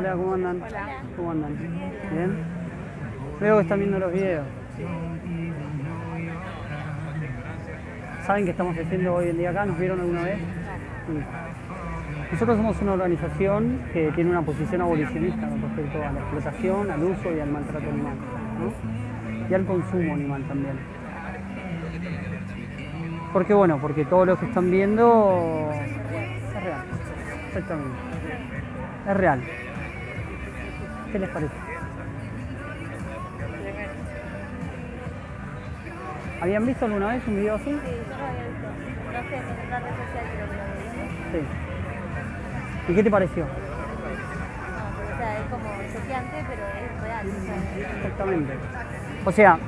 Hola, ¿cómo andan? Hola. ¿Cómo andan? ¿Bien? Veo que están viendo los videos. ¿Saben qué estamos haciendo hoy en día acá? ¿Nos vieron alguna vez? Sí. Nosotros somos una organización que tiene una posición abolicionista con respecto a la explotación, al uso y al maltrato animal. ¿no? Y al consumo animal también. Porque bueno, porque todo lo que están viendo es real. Exactamente. Es real. ¿Qué les parece? ¿Habían visto alguna vez un video así? Sí, yo lo había visto. No sé, en una red social creo que lo vi. Sí. ¿Y qué te pareció? No, pero, o sea, es como choqueante, pero es real. O sea, Exactamente. O sea,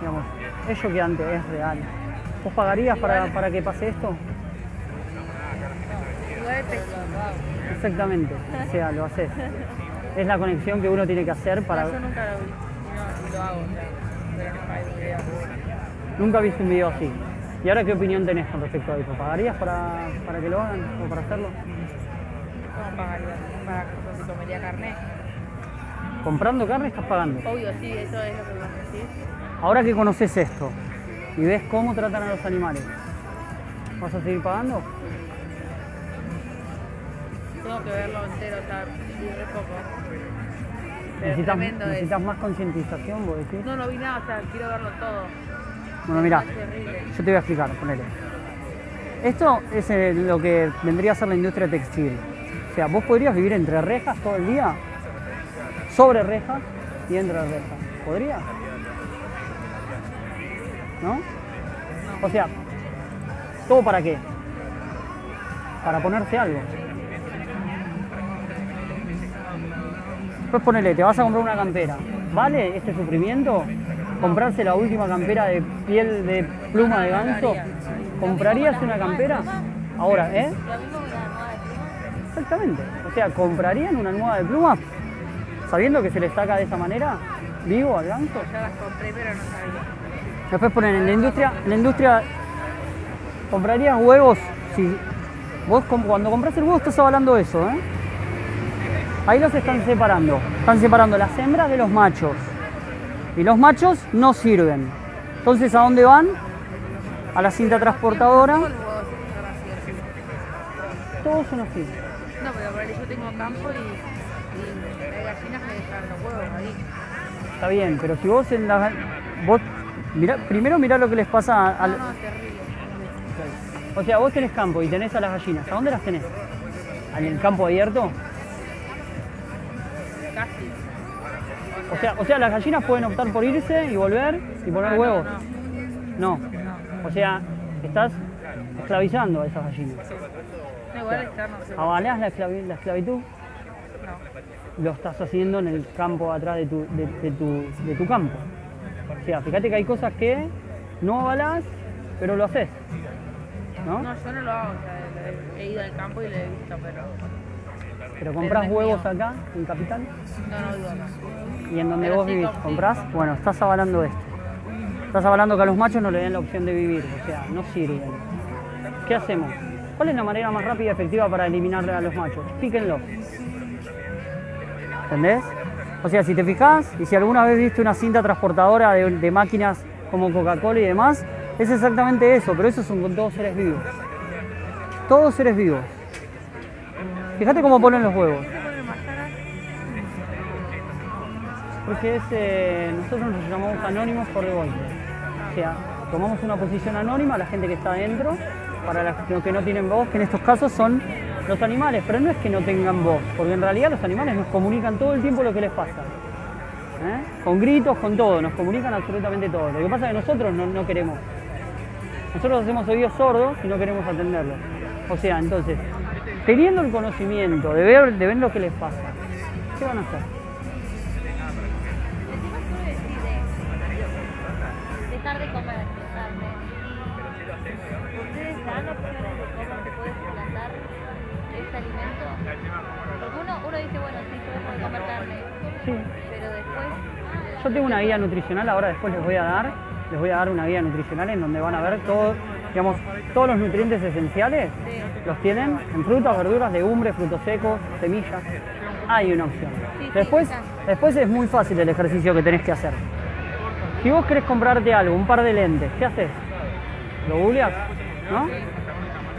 digamos, es choqueante, es real. ¿Vos pagarías para, para que pase esto? Exactamente. O sea, lo haces. Es la conexión que uno tiene que hacer para... No, yo nunca lo vi. No, lo hago, o sea, pero nunca video. Nunca viste un video así. ¿Y ahora qué opinión tenés con respecto a eso? ¿Pagarías para, para que lo hagan o para hacerlo? ¿Cómo pagaría? ¿Para si comería carne? Comprando carne estás pagando. Obvio, sí, eso es lo que vos decís. Ahora que conoces esto y ves cómo tratan a los animales, ¿vas a seguir pagando? Tengo que verlo entero, o sea, vi re poco. Pero ¿Necesitas, tremendo es. necesitas más concientización, vos decís? No, no vi nada, o sea, quiero verlo todo. Bueno, mira, yo te voy a explicar, ponele. Esto es eh, lo que vendría a ser la industria textil. O sea, vos podrías vivir entre rejas todo el día, sobre rejas y entre rejas. ¿Podrías? ¿No? O sea, ¿todo para qué? Para ponerse algo. Después ponele, te vas a comprar una campera. ¿Vale este sufrimiento? ¿Comprarse la última campera de piel de pluma de ganso? ¿Comprarías una campera? Ahora, ¿eh? Exactamente. O sea, ¿comprarían una nueva de pluma? Sabiendo que se le saca de esa manera, vivo al ganso. Ya las compré, pero no sabía. Después ponen en la industria, en la industria, ¿comprarías huevos? Si vos cuando compras el huevo estás hablando de eso, ¿eh? Ahí los están separando. Están separando las hembras de los machos. Y los machos no sirven. Entonces, ¿a dónde van? A la cinta transportadora. Todos son así. No, pero yo tengo campo y, hay gallinas que dejan los huevos ahí. Está bien, pero si vos en la... Vos, mirá- primero mirá lo que les pasa a, No, no, es terrible. O sea, vos tenés campo y tenés a las gallinas. ¿A dónde las tenés? ¿En el campo abierto? O sea, o sea, las gallinas pueden optar por irse y volver y poner Ah, no, huevos. No, No. O sea, estás esclavizando a esas gallinas. ¿Avalás la, esclavi- la esclavitud? No. Lo estás haciendo en el campo atrás de tu, de, de tu, de tu campo. O sea, fíjate que hay cosas que no avalás, pero lo haces. ¿No? No, yo no lo hago, o sea, he- he ido al campo y lo he visto, pero Pero es huevos mío. acá, en Capital, no, no vivo acá. y en donde Pero vos sí vivís, com- comprás, bueno, estás avalando esto. Estás avalando que a los machos no le den la opción de vivir, o sea, no sirven. ¿Qué hacemos? ¿Cuál es la manera más rápida y efectiva para eliminar a los machos? Píquenlos. ¿Entendés? O sea, si te fijas, y si alguna vez viste una cinta transportadora de, de máquinas como Coca-Cola y demás, es exactamente eso, pero esos son con todos seres vivos. Todos seres vivos. Fíjate cómo ponen los huevos. Porque es, eh, nosotros nos llamamos anónimos por de golpe. O sea, tomamos una posición anónima a la gente que está adentro, para los que no tienen voz, que en estos casos son los animales, pero no es que no tengan voz, porque en realidad los animales nos comunican todo el tiempo lo que les pasa. ¿eh? Con gritos, con todo, nos comunican absolutamente todo. Lo que pasa es que nosotros no, no queremos. Nosotros hacemos oídos sordos y no queremos atenderlos. O sea, entonces, teniendo el conocimiento de ver, de ver lo que les pasa, ¿qué van a hacer? De comer carne. Y ustedes dan opciones de cómo se puede suplantar este alimento. Porque uno, uno dice, bueno, sí, yo de comer carne. Sí. Pero después. Yo tengo una guía nutricional, ahora después les voy a dar, les voy a dar una guía nutricional en donde van a ver todo, digamos, todos los nutrientes esenciales, los tienen en frutas, verduras, legumbres, frutos secos, semillas. hay una opción. Después, después es muy fácil el ejercicio que tenés que hacer. Si vos querés comprarte algo, un par de lentes, ¿qué haces? ¿Lo googleás? ¿No?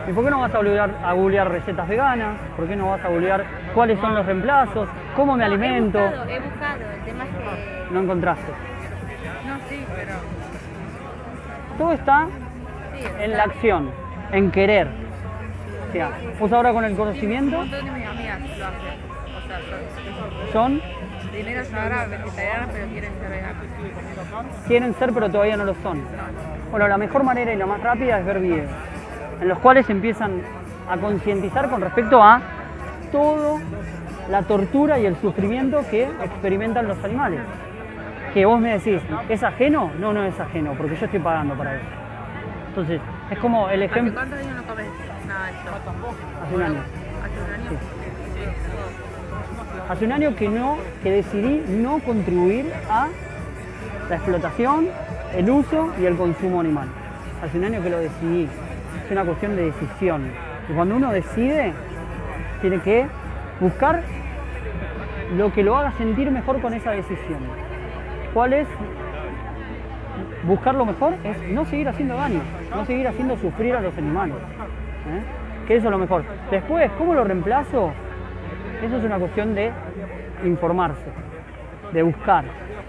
¿Y por qué no vas a googlear, a googlear recetas veganas? ¿Por qué no vas a googlear cuáles son los reemplazos? ¿Cómo me No, alimento? He buscado, he buscado. El tema es que. No encontraste. No, sí, pero. Todo está en la acción, en querer. O sea, vos ahora con el Un conocimiento montón de mis amigas lo hacen. O sea, son, ahora vegetarianas, pero quieren ser veganas. quieren ser pero todavía no lo son. Bueno, la mejor manera y la más rápida es ver videos, en los cuales empiezan a concientizar con respecto a todo la tortura y el sufrimiento que experimentan los animales. Que vos me decís, ¿es ajeno? No, no es ajeno, porque yo estoy pagando para eso. Entonces, es como el ¿Hace ejemplo cuántos años no comes nada de esto? hace un año. ¿Hace un año? Hace un año que no, que decidí no contribuir a la explotación, el uso y el consumo animal. Hace un año que lo decidí. Es una cuestión de decisión. Y cuando uno decide, tiene que buscar lo que lo haga sentir mejor con esa decisión. ¿Cuál es? Buscar lo mejor es no seguir haciendo daño, no seguir haciendo sufrir a los animales. ¿eh? Que eso es lo mejor. Después, ¿cómo lo reemplazo? Eso es una cuestión de informarse, de buscar.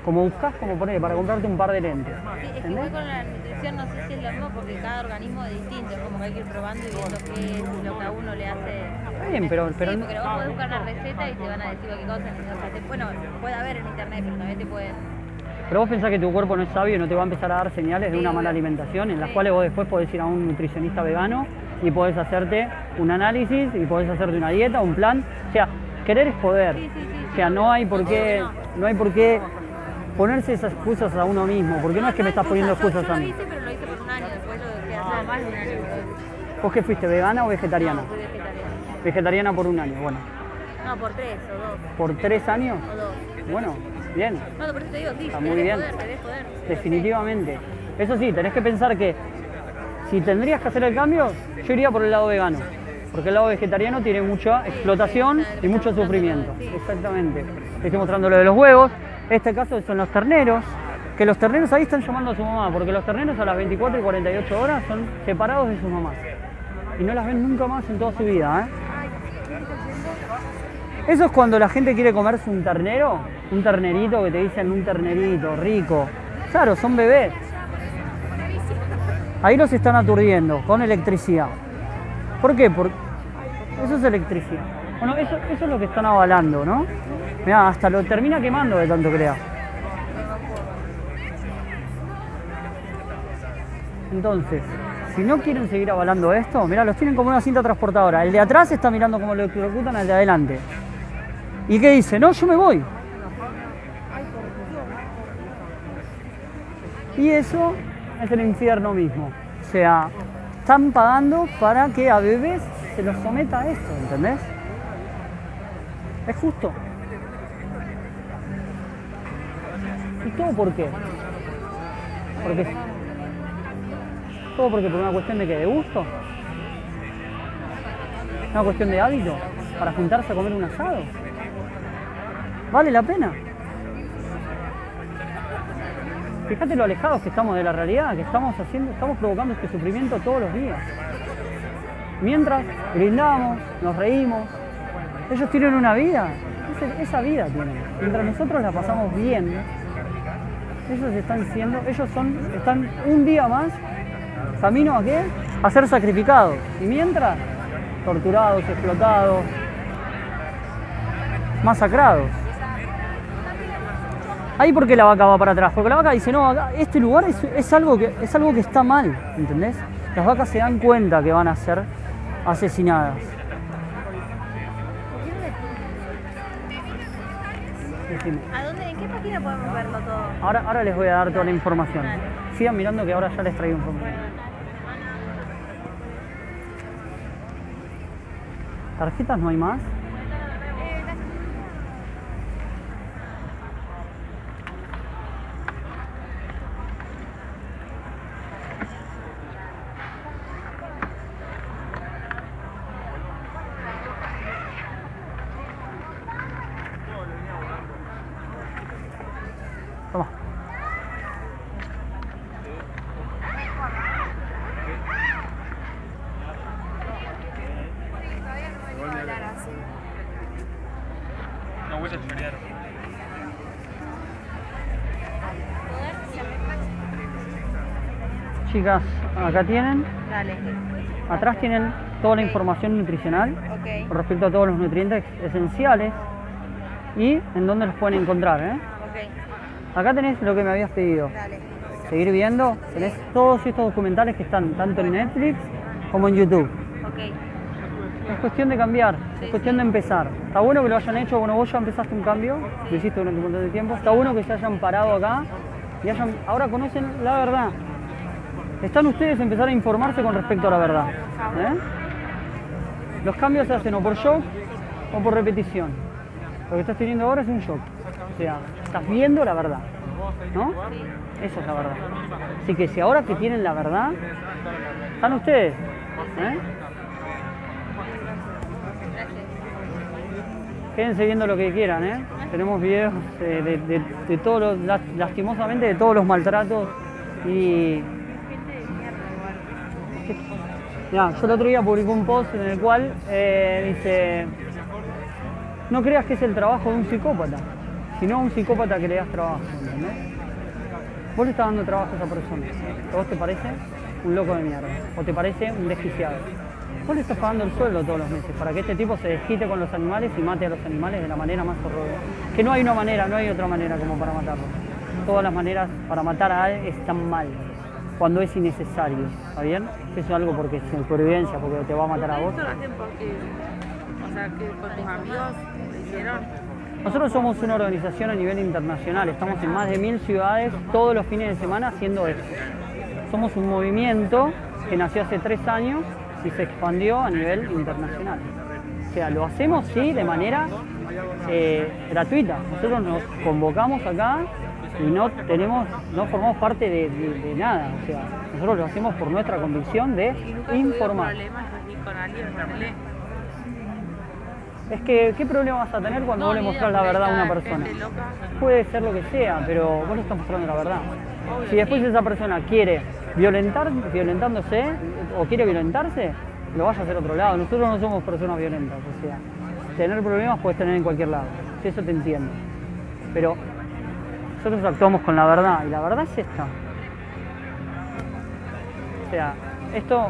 Como buscas, como poner, para comprarte un par de lentes. Sí, es que igual con la nutrición no sé si es lo mismo porque cada organismo es distinto, es como que hay que ir probando y viendo qué es lo que a uno le hace. Está bien, pero, pero sí, porque vos podés buscar una receta y te van a decir qué cosa. O sea, te- bueno, puede haber en internet, pero también te pueden. Pero vos pensás que tu cuerpo no es sabio y no te va a empezar a dar señales de una mala alimentación en las cuales vos después podés ir a un nutricionista vegano y podés hacerte un análisis y podés hacerte una dieta, un plan. O sea, querer es poder. O sea, no hay por qué, no hay por qué ponerse esas excusas a uno mismo, porque no es que me estás poniendo excusas yo, a mí. lo hice, pero lo hice por un año, después lo dejé de No, hacer. más de un año. ¿Vos qué fuiste, vegana o vegetariana? No, fui vegetariana. Vegetariana por un año, bueno. No, por tres o dos. ¿Por tres años? O dos. Bueno, bien. No, por eso te digo, sí, Está muy bien. poder, poder. Definitivamente. Eso sí, tenés que pensar que si tendrías que hacer el cambio, yo iría por el lado vegano. Porque el lado vegetariano tiene mucha explotación sí, y mucho sufrimiento. sí. Exactamente. Te estoy mostrando lo de los huevos. Este caso son los terneros. Que los terneros ahí están llamando a su mamá, porque los terneros a las 24 y 48 horas son separados de sus mamás. Y no las ven nunca más en toda su vida. ¿eh? Eso es cuando la gente quiere comerse un ternero, un ternerito que te dicen un ternerito rico. Claro, son bebés. Ahí los están aturdiendo con electricidad. ¿Por qué? Porque eso es electricidad. Bueno, eso, eso es lo que están avalando, ¿no? Mirá, hasta lo termina quemando de tanto da. Entonces, si no quieren seguir avalando esto, mirá, los tienen como una cinta transportadora. El de atrás está mirando cómo lo ejecutan al de adelante. ¿Y qué dice? No, yo me voy. Y eso es el infierno mismo. O sea, están pagando para que a bebés se los someta a esto, ¿entendés? Es justo. ¿Y todo por qué? Porque todo porque por una cuestión de que de gusto. Una cuestión de hábito para juntarse a comer un asado. ¿Vale la pena? Fíjate lo alejados que estamos de la realidad, que estamos haciendo, estamos provocando este sufrimiento todos los días. Mientras brindamos, nos reímos, ellos tienen una vida, esa vida tienen. Mientras nosotros la pasamos bien, ellos están siendo, ellos son, están un día más camino a qué? A ser sacrificados. Y mientras, torturados, explotados, masacrados. Ahí porque la vaca va para atrás, porque la vaca dice, no, acá, este lugar es, es algo que, es algo que está mal, ¿entendés? Las vacas se dan cuenta que van a ser asesinadas. ¿A dónde, en qué página podemos verlo todo? Ahora, ahora les voy a dar toda la información. Sigan mirando que ahora ya les traigo información. ¿Tarjetas no hay más? Chicas, acá tienen, Dale. atrás tienen toda la información nutricional con respecto a todos los nutrientes esenciales y en dónde los pueden encontrar. ¿eh? Acá tenés lo que me habías pedido. Dale. Seguir viendo, tenés todos estos documentales que están tanto en Netflix como en YouTube. Es cuestión de cambiar, es cuestión de empezar. Está bueno que lo hayan hecho, bueno, vos ya empezaste un cambio, lo hiciste durante un montón de tiempo. Está bueno que se hayan parado acá y ahora conocen la verdad. Están ustedes a empezar a informarse con respecto a la verdad. ¿eh? Los cambios se hacen o por shock o por repetición. Lo que estás teniendo ahora es un shock. O sea, estás viendo la verdad. ¿No? Eso es la verdad. Así que si ahora que tienen la verdad, están ustedes. ¿eh? Quédense viendo lo que quieran, ¿eh? Tenemos videos eh, de, de- de todos los, las- lastimosamente, de todos los maltratos y... Mirá, yo el otro día publiqué un post en el cual eh, dice, no creas que es el trabajo de un psicópata, sino un psicópata que le das trabajo. Vos le estás dando trabajo a esa persona, ¿a vos te parece un loco de mierda? ¿O te parece un desquiciado? Vos le estás pagando el sueldo todos los meses para que este tipo se desquite con los animales y mate a los animales de la manera más horrorosa. Que no hay una manera, no hay otra manera como para matarlos. Todas las maneras para matar a alguien están mal, cuando es innecesario, ¿está bien? Eso es algo porque es supervivencia, porque te va a matar a vos. Esto lo hacen porque, o sea, que tus amigos hicieron. Nosotros somos una organización a nivel internacional, estamos en más de mil ciudades todos los fines de semana haciendo esto. Somos un movimiento que nació hace tres años y se expandió a nivel internacional. O sea, lo hacemos sí de manera eh, gratuita. Nosotros nos convocamos acá y no tenemos, no formamos parte de, de- de nada. O sea, nosotros lo hacemos por nuestra convicción de Y nunca tuvieron informar. problemas así con alguien, ponele. Es que, ¿qué problema vas a tener cuando vos le mostrás la verdad a una persona? loca. Puede ser lo que sea, pero vos le estás mostrando la verdad. Obvio, Si después sí. esa persona quiere violentar, violentándose o quiere violentarse, lo vaya a hacer a otro lado. Nosotros no somos personas violentas, o sea, tener problemas puedes tener en cualquier lado. Eso te entiendo. Pero nosotros actuamos con la verdad y la verdad es esta. O sea, esto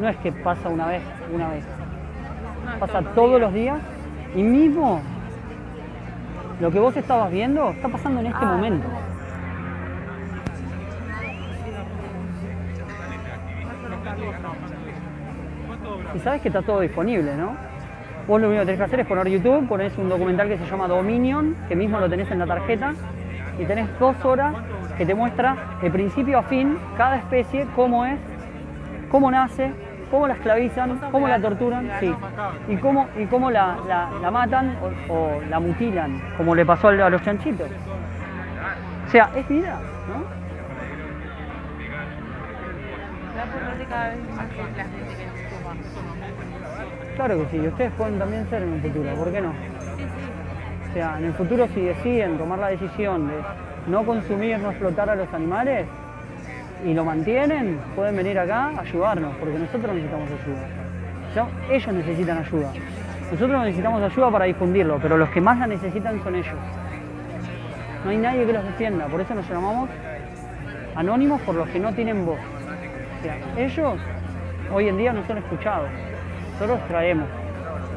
no es que pasa una vez, una vez. Pasa todos los días y mismo lo que vos estabas viendo está pasando en este Ah, momento. Y sabes que está todo disponible, ¿no? Vos lo único que tenés que hacer es poner YouTube, ponés un documental que se llama Dominion, que mismo lo tenés en la tarjeta, y tenés dos horas que te muestra de principio a fin cada especie, cómo es, cómo nace, cómo la esclavizan, cómo la torturan, sí, y cómo, y cómo la, la- matan o, o la mutilan, como le pasó a los chanchitos. O sea, es vida, ¿no? Se va a poner cada vez más que la gente que se suma. Claro que sí, ustedes pueden también ser en un futuro, ¿por qué no? O sea, en el futuro si deciden tomar la decisión de no consumir, no explotar a los animales y lo mantienen, pueden venir acá a ayudarnos, porque nosotros necesitamos ayuda. Ya- ellos necesitan ayuda. Nosotros necesitamos ayuda para difundirlo, pero los que más la necesitan son ellos. No hay nadie que los defienda, por eso nos llamamos anónimos por los que no tienen voz. O sea, ellos hoy en día no son escuchados. Nosotros traemos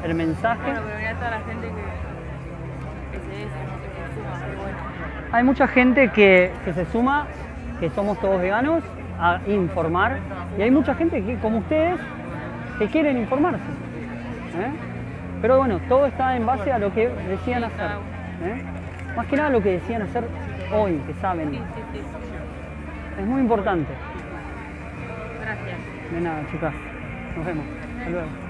el mensaje. Bueno, pero toda la gente que, que se es, que se suma, bueno. Hay mucha gente que, que se suma, que somos todos veganos, a informar. Y hay mucha gente que, como ustedes, que quieren informarse. ¿eh? Pero bueno, todo está en base a lo que decían hacer. ¿eh? Más que nada lo que decían hacer hoy, que saben. Sí, sí, sí. Es muy importante. Gracias. De nada, chicas. Nos vemos. Hasta luego.